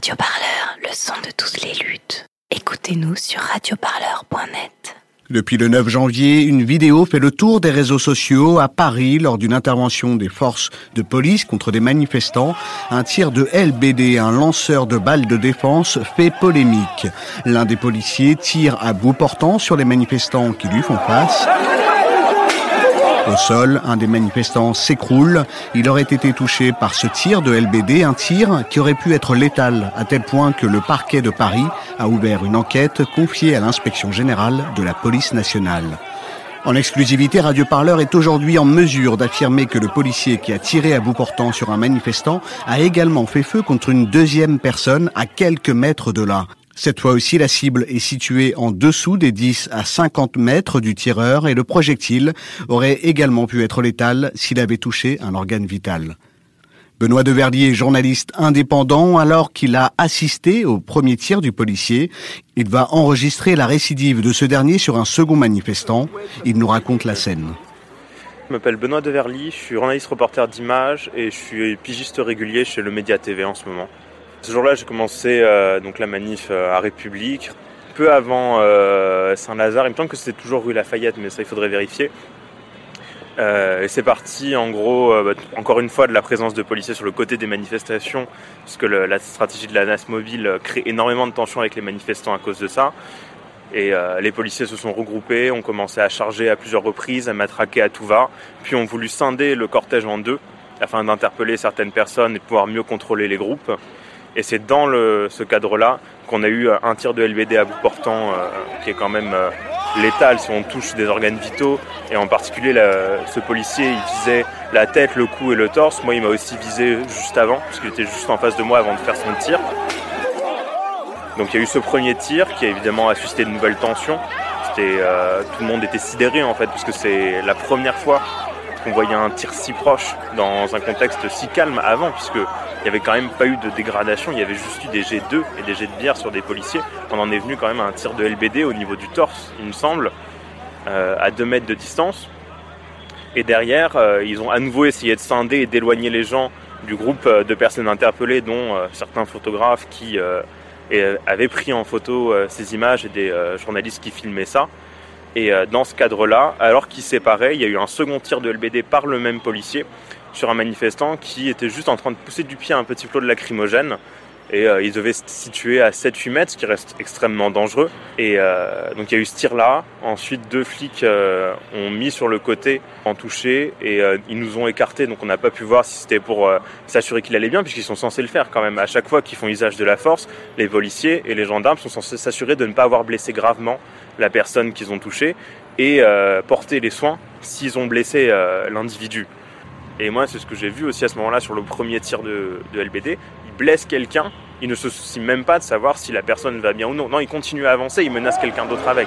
Radio Parleur, le son de toutes les luttes. Écoutez-nous sur radioparleur.net. Depuis le 9 janvier, une vidéo fait le tour des réseaux sociaux à Paris lors d'une intervention des forces de police contre des manifestants. Un tir de LBD, un lanceur de balles de défense, fait polémique. L'un des policiers tire à bout portant sur les manifestants qui lui font face. Au sol, un des manifestants s'écroule. Il aurait été touché par ce tir de LBD, un tir qui aurait pu être létal, à tel point que le parquet de Paris a ouvert une enquête confiée à l'inspection générale de la police nationale. En exclusivité, Radio Parleur est aujourd'hui en mesure d'affirmer que le policier qui a tiré à bout portant sur un manifestant a également fait feu contre une deuxième personne à quelques mètres de là. Cette fois aussi, la cible est située en dessous des 10 à 50 mètres du tireur et le projectile aurait également pu être létal s'il avait touché un organe vital. Benoît Deverdier est journaliste indépendant alors qu'il a assisté au premier tir du policier. Il va enregistrer la récidive de ce dernier sur un second manifestant. Il nous raconte la scène. Je m'appelle Benoît Deverly, je suis journaliste reporter d'image et je suis pigiste régulier chez le Média TV en ce moment. Ce jour-là, j'ai commencé euh, donc la manif euh, à République. Peu avant euh, Saint-Lazare, il me semble que c'était toujours rue Lafayette, mais ça il faudrait vérifier. et c'est parti en gros, bah, encore une fois, de la présence de policiers sur le côté des manifestations, puisque la stratégie de la NAS mobile crée énormément de tensions avec les manifestants à cause de ça. Et les policiers se sont regroupés, ont commencé à charger à plusieurs reprises, à matraquer à tout va, puis ont voulu scinder le cortège en deux afin d'interpeller certaines personnes et pouvoir mieux contrôler les groupes. Et c'est dans ce cadre-là qu'on a eu euh, un tir de LBD à bout portant euh, qui est quand même euh, létal si on touche des organes vitaux. Et en particulier, ce policier, il visait la tête, le cou et le torse. Moi, il m'a aussi visé juste avant, parce qu'il était juste en face de moi avant de faire son tir. Donc il y a eu ce premier tir qui a évidemment suscité de nouvelles tensions. tout le monde était sidéré en fait, puisque c'est la première fois qu'on voyait un tir si proche dans un contexte si calme avant, puisque il n'y avait quand même pas eu de dégradation, il y avait juste eu des jets d'œufs et des jets de bière sur des policiers. On en est venu quand même à un tir de LBD au niveau du torse, il me semble, euh, à 2 mètres de distance. Et derrière, euh, ils ont à nouveau essayé de scinder et d'éloigner les gens du groupe euh, de personnes interpellées, dont certains photographes qui avaient pris en photo ces images et des journalistes qui filmaient ça. Et dans ce cadre-là, alors qu'ils séparaient, il y a eu un second tir de LBD par le même policier sur un manifestant qui était juste en train de pousser du pied un petit flot de lacrymogène. Et euh, il devait se situer à 7-8 mètres, ce qui reste extrêmement dangereux. Et euh, donc il y a eu ce tir-là. Ensuite, deux flics euh, ont mis sur le côté, en touché, et ils nous ont écartés. Donc on n'a pas pu voir si c'était pour s'assurer qu'il allait bien, puisqu'ils sont censés le faire quand même. À chaque fois qu'ils font usage de la force, les policiers et les gendarmes sont censés s'assurer de ne pas avoir blessé gravement la personne qu'ils ont touchée et porter les soins s'ils ont blessé l'individu. Et moi, c'est ce que j'ai vu aussi à ce moment-là sur le premier tir de, LBD. Blesse quelqu'un, il ne se soucie même pas de savoir si la personne va bien ou non. Non, il continue à avancer, il menace quelqu'un d'autre avec.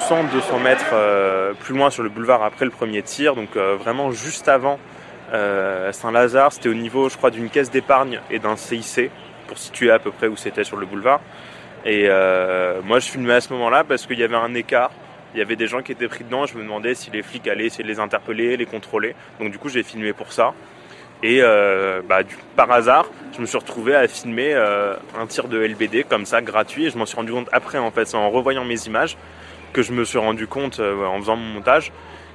100-200 mètres euh, plus loin sur le boulevard après le premier tir, donc euh, vraiment juste avant euh, Saint-Lazare, c'était au niveau, je crois, d'une caisse d'épargne et d'un CIC, pour situer à peu près où c'était sur le boulevard. Et moi, je filmais à ce moment-là parce qu'il y avait un écart il y avait des gens qui étaient pris dedans. Je me demandais si les flics allaient essayer de les interpeller, les contrôler. Donc du coup, j'ai filmé pour ça. Et euh, bah, par hasard, je me suis retrouvé à filmer euh, un tir de LBD comme ça, gratuit. Et je m'en suis rendu compte après, en fait, en revoyant mes images, que je me suis rendu compte euh, en faisant mon montage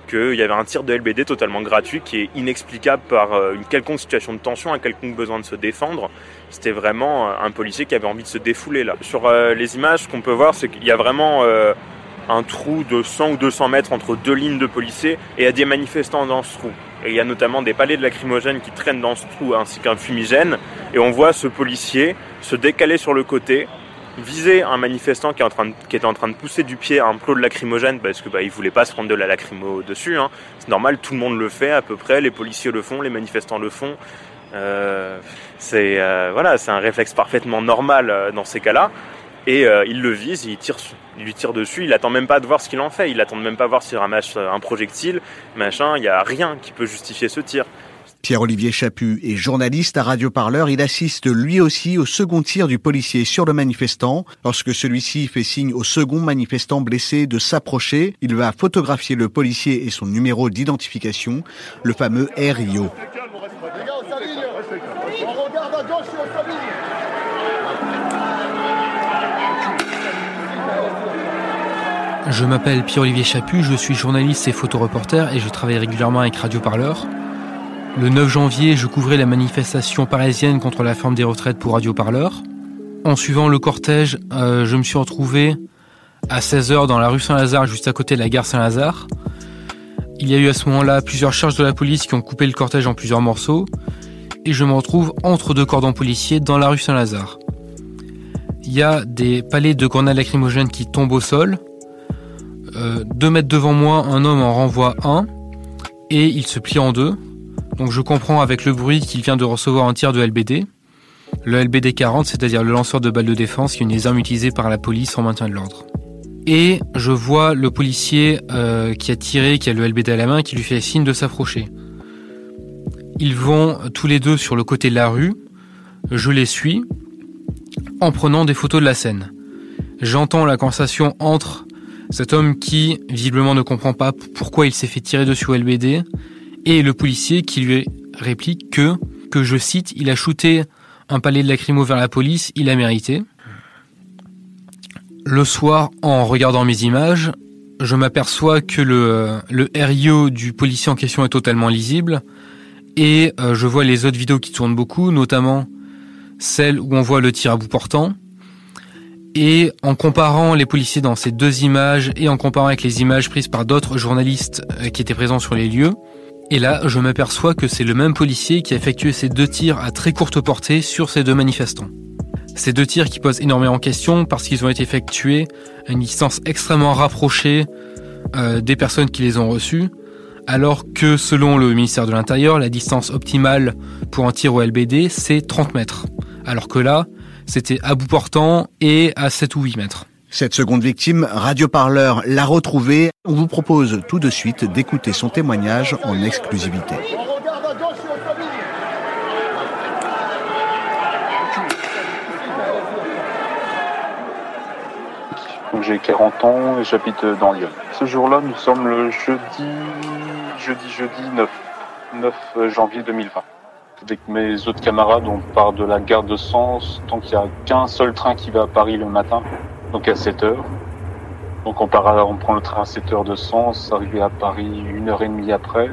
qu'il y avait un tir de LBD totalement gratuit qui est inexplicable par une quelconque situation de tension, un quelconque besoin de se défendre. C'était vraiment un policier qui avait envie de se défouler là. Sur les images, ce qu'on peut voir, c'est qu'il y a vraiment un trou de 100 ou 200 mètres entre deux lignes de policiers et il y a des manifestants dans ce trou. Et il y a notamment des palais de lacrymogènes qui traînent dans ce trou ainsi qu'un fumigène. Et on voit ce policier se décaler sur le côté, viser un manifestant qui, est en train de, qui était en train de pousser du pied un plot de lacrymogène parce que bah, il voulait pas se prendre de la lacrymo dessus. Hein. C'est normal, tout le monde le fait à peu près. Les policiers le font, les manifestants le font. Euh, c'est euh, voilà, c'est un réflexe parfaitement normal euh, dans ces cas-là. Et euh, il le vise, il, tire, il lui tire dessus, il attend même pas de voir ce qu'il en fait, il attend même pas de voir s'il ramasse un projectile, machin, il n'y a rien qui peut justifier ce tir. Pierre-Olivier Chaput est journaliste à Radio Parleur. Il assiste lui aussi au second tir du policier sur le manifestant. Lorsque celui-ci fait signe au second manifestant blessé de s'approcher, il va photographier le policier et son numéro d'identification, le fameux RIO. Je m'appelle Pierre-Olivier Chaput, je suis journaliste et photoreporter et je travaille régulièrement avec Radio Parleur. Le 9 janvier, je couvrais la manifestation parisienne contre la forme des retraites pour Radio Parleur. En suivant le cortège, euh, je me suis retrouvé à 16h dans la rue Saint-Lazare, juste à côté de la gare Saint-Lazare. Il y a eu à ce moment-là plusieurs charges de la police qui ont coupé le cortège en plusieurs morceaux. Et je me retrouve entre deux cordons policiers dans la rue Saint-Lazare. Il y a des palais de grenades lacrymogènes qui tombent au sol. Euh, deux mètres devant moi, un homme en renvoie un. Et il se plie en deux. Donc je comprends avec le bruit qu'il vient de recevoir un tir de LBD. Le LBD 40, c'est-à-dire le lanceur de balles de défense, qui est une des armes utilisées par la police en maintien de l'ordre. Et je vois le policier euh, qui a tiré, qui a le LBD à la main, qui lui fait signe de s'approcher. Ils vont tous les deux sur le côté de la rue. Je les suis en prenant des photos de la scène. J'entends la conversation entre cet homme qui visiblement ne comprend pas pourquoi il s'est fait tirer dessus au LBD et le policier qui lui réplique que, que je cite, il a shooté un palais de lacrymo vers la police, il a mérité. Le soir, en regardant mes images, je m'aperçois que le, le RIO du policier en question est totalement lisible et euh, je vois les autres vidéos qui tournent beaucoup, notamment celle où on voit le tir à bout portant. Et en comparant les policiers dans ces deux images et en comparant avec les images prises par d'autres journalistes euh, qui étaient présents sur les lieux, et là, je m'aperçois que c'est le même policier qui a effectué ces deux tirs à très courte portée sur ces deux manifestants. Ces deux tirs qui posent énormément de questions parce qu'ils ont été effectués à une distance extrêmement rapprochée euh, des personnes qui les ont reçus, alors que selon le ministère de l'Intérieur, la distance optimale pour un tir au LBD, c'est 30 mètres. Alors que là, c'était à bout portant et à 7 ou 8 mètres. Cette seconde victime, radioparleur, l'a retrouvée. On vous propose tout de suite d'écouter son témoignage en exclusivité. J'ai 40 ans et j'habite dans Lyon. Ce jour-là, nous sommes le jeudi, jeudi, jeudi 9, 9 janvier 2020. Avec mes autres camarades, on part de la gare de Sens, tant qu'il n'y a qu'un seul train qui va à Paris le matin donc à 7 heures. Donc on part, on prend le train à 7 heures de sens, arrivé à Paris une heure et demie après.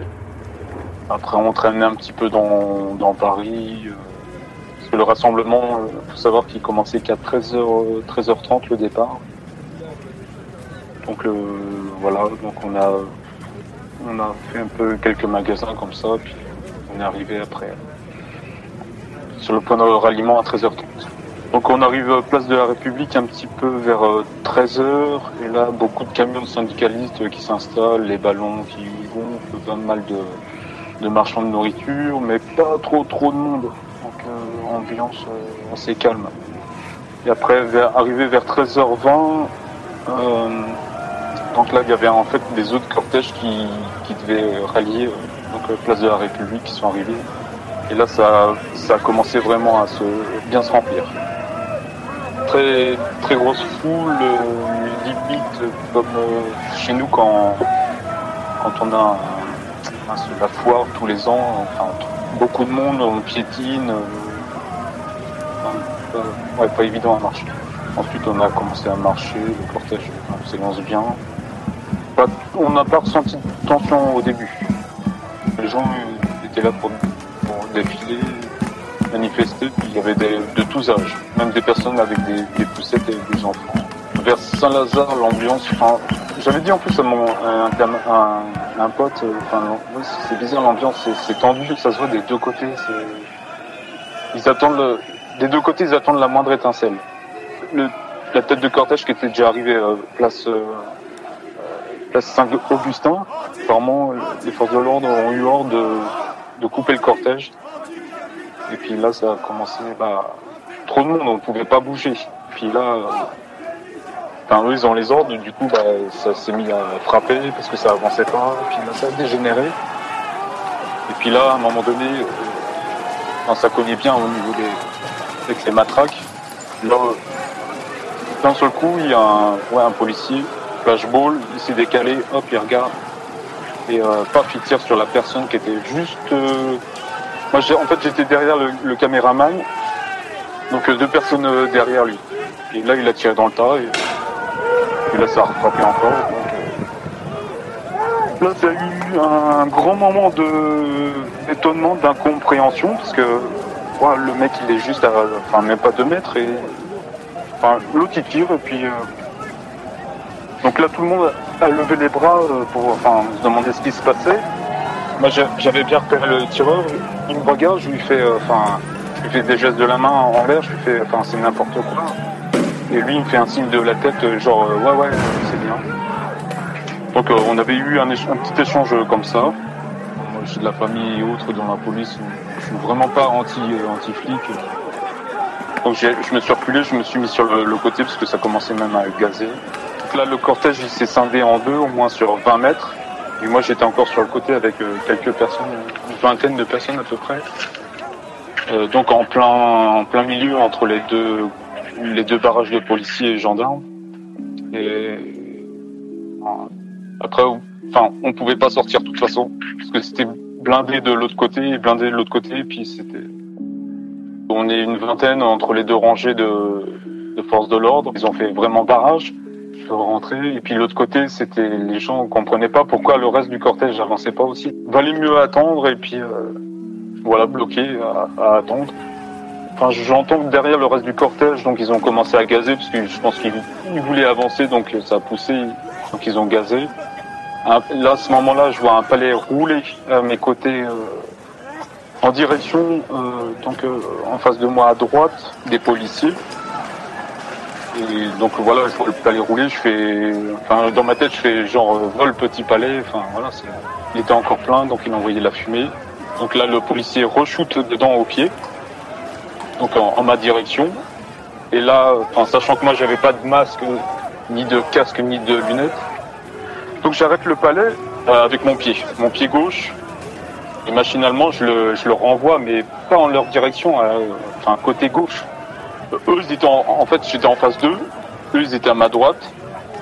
Après on traîne un petit peu dans, dans Paris. Euh, parce que le rassemblement, il euh, faut savoir qu'il commençait qu'à 13h, 13h30 le départ. Donc euh, voilà, donc on a, on a fait un peu quelques magasins comme ça, puis on est arrivé après sur le point de ralliement à 13h30. Donc on arrive à Place de la République un petit peu vers 13h euh, et là beaucoup de camions syndicalistes qui s'installent, les ballons qui gonflent, pas mal de, marchands de nourriture, mais pas trop trop de monde. Donc euh, ambiance euh, assez calme. Et après arrivé vers 13h20, donc là il y avait en fait des autres cortèges qui, qui devaient rallier donc Place de la République qui sont arrivés. Et là ça, ça a commencé vraiment à se bien se remplir très très grosse foule, euh, limite comme euh, chez nous quand, quand on a la foire tous les ans, beaucoup de monde, on piétine, euh, pas évident à marcher. Ensuite on a commencé à marcher, le cortège s'élance bien. on n'a pas ressenti de tension au début. Les gens étaient là pour défiler, manifester, puis il y avait de tous âges, même des personnes avec des, poussettes et des enfants. Vers Saint-Lazare, l'ambiance, enfin, j'avais dit en plus à mon un, pote, enfin, c'est bizarre l'ambiance, c'est tendu, ça se voit des deux côtés, ils attendent des deux côtés, ils attendent la moindre étincelle. la tête de cortège qui était déjà arrivée euh, place euh, place Saint-Augustin, apparemment les forces de l'ordre ont eu ordre de couper le cortège et puis là, ça a commencé, bah, trop de monde, on ne pouvait pas bouger. Puis là, euh, eux, ils ont les ordres, du coup, bah, ça s'est mis à frapper parce que ça avançait pas. Et puis là, ça a dégénéré. Et puis là, à un moment donné, euh, ça cognait bien au niveau des, avec matraques. Là, d'un seul coup, il y a un, ouais, un policier, flashball, il s'est décalé, hop, il regarde. Et euh, paf, il tire sur la personne qui était juste euh, moi, en fait, j'étais derrière le, caméraman, donc euh, deux personnes euh, derrière lui. Et là, il a tiré dans le tas. Et là, ça a rattrapé encore. Là, il y a eu un grand moment d'étonnement, d'incompréhension, parce que le mec, il est juste à, enfin, même pas deux mètres, et enfin, l'autre, il tire, et puis... Euh, donc là, tout le monde a levé les bras euh, pour enfin, se demander ce qui se passait. Moi, j'avais bien repéré le tireur, il me regarde, je lui fais, euh, enfin, je lui fais des gestes de la main en l'air, je lui fais, enfin, c'est n'importe quoi. Et lui, il me fait un signe de la tête, genre, ouais, ouais, c'est bien. Donc euh, on avait eu un, petit échange comme ça. Moi je suis de la famille et autres dans la police. Je suis vraiment pas anti, euh, anti flic. Donc je me suis reculé, je me suis mis sur le, côté parce que ça commençait même à gazer. Donc là le cortège il s'est scindé en deux, au moins sur 20 mètres. Et moi j'étais encore sur le côté avec euh, quelques personnes, une vingtaine de personnes à peu près. donc en plein, en plein milieu entre les deux, les deux barrages de policiers et gendarmes. Et après, enfin, on pouvait pas sortir de toute façon parce que c'était blindé de l'autre côté blindé de l'autre côté. Et puis c'était, on est une vingtaine entre les deux rangées de, de forces de l'ordre. Ils ont fait vraiment barrage de rentrer. Et puis l'autre côté, c'était les gens comprenaient pas pourquoi le reste du cortège n'avançait pas aussi. Valait mieux attendre et puis euh, voilà, bloqué à, attendre. Enfin, j'entends derrière le reste du cortège, donc ils ont commencé à gazer parce que je pense qu'ils voulaient avancer, donc ça a poussé, donc ils ont gazé. Là, à ce moment-là, je vois un palais rouler à mes côtés euh, en direction, euh, donc euh, en face de moi à droite, des policiers. Donc voilà, je le palais rouler, je fais, dans ma tête, je fais genre vol petit palais. Il était encore plein, donc il envoyait de la fumée. Donc là, le policier re-shoot dedans au pied, donc en, ma direction. Et là, enfin, sachant que moi j'avais pas de masque, ni de casque, ni de lunettes, donc j'arrête le palais euh, avec mon pied, mon pied gauche. Et machinalement, je le, je renvoie, mais pas en leur direction, euh, enfin côté gauche. Eux, ils étaient en, fait, j'étais en face d'eux. Eux, ils étaient à ma droite.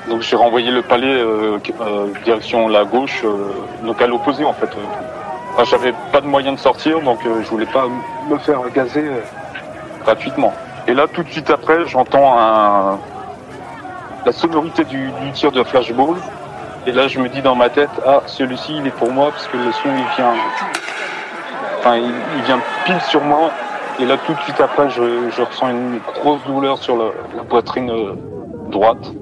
Donc j'ai renvoyé le palais euh, direction la gauche, donc à l'opposé en fait. Enfin, j'avais pas de moyen de sortir, donc je voulais pas me faire gazer gratuitement. Et là, tout de suite après, j'entends un... la sonorité du, du tir de flashball. Et là, je me dis dans ma tête, ah, celui-ci, il est pour moi, parce que le son, il vient, enfin, il, vient pile sur moi. Et là, tout de suite après, je, je ressens une grosse douleur sur la, poitrine euh, droite.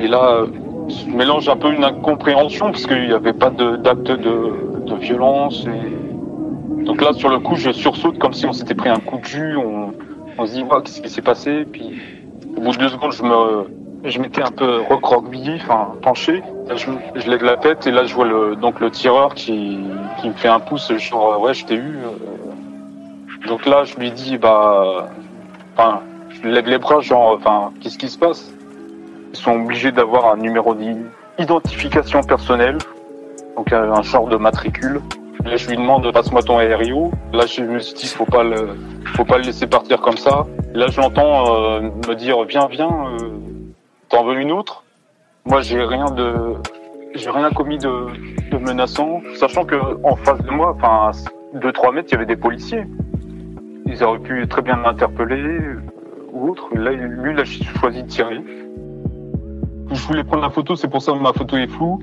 Et là, je mélange un peu une incompréhension, parce qu'il n'y avait pas d'acte de, de, violence. Et... Donc là, sur le coup, je sursaute comme si on s'était pris un coup de jus. On, on se dit, oh, qu'est-ce qui s'est passé? Puis, au bout de deux secondes, je me, je m'étais un peu recroquevillé, enfin penché. Je, je, lève la tête et là je vois le donc le tireur qui, qui me fait un pouce genre ouais je t'ai eu. Donc là je lui dis bah enfin je lève les bras genre enfin qu'est-ce qui se passe? Ils sont obligés d'avoir un numéro d'identification personnelle, donc un genre de matricule. Là je lui demande passe-moi ton RIO. Là je me suis dit faut pas le faut pas le laisser partir comme ça. Là je l'entends euh, me dire viens viens. Euh, T'en veux une autre? Moi, j'ai rien de, j'ai rien commis de, de, menaçant, sachant que en face de moi, enfin, deux trois mètres, il y avait des policiers. Ils auraient pu très bien m'interpeller euh, ou autre. Là, lui, il a choisi de tirer. Je voulais prendre la photo, c'est pour ça que ma photo est floue.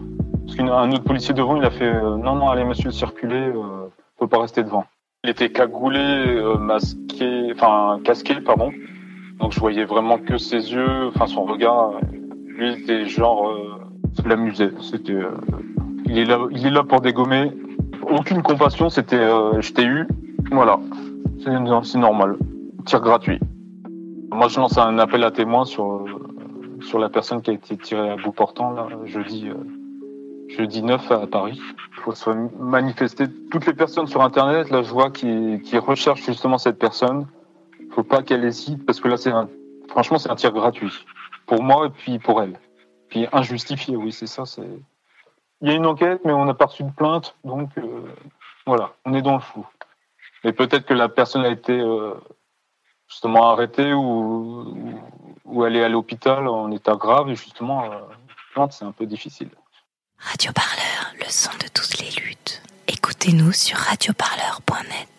Parce qu'un autre policier devant, il a fait euh, non, non, allez, monsieur, circulez, euh, faut pas rester devant. Il était cagoulé, euh, masqué, enfin casqué, pardon. Donc je voyais vraiment que ses yeux, enfin son regard. Lui, était genre, euh. C'était, euh, il est là, il est là pour dégommer. Aucune compassion. C'était, je t'ai eu. Voilà, c'est normal. Tir gratuit. Moi, je lance un appel à témoins sur sur la personne qui a été tirée à bout portant là, jeudi jeudi 9 à Paris. Il faut se manifester. Toutes les personnes sur Internet, là, je vois qui, qui recherchent justement cette personne faut pas qu'elle hésite parce que là, c'est un, franchement, c'est un tir gratuit pour moi et puis pour elle. Puis injustifié, oui, c'est ça. Il y a une enquête, mais on n'a pas reçu de plainte, donc euh, voilà, on est dans le flou. Mais peut-être que la personne a été euh, justement arrêtée ou, ou, elle est à l'hôpital en état grave et justement, euh, c'est un peu difficile. Radio Parleur, le son de toutes les luttes. Écoutez-nous sur radioparleur.net.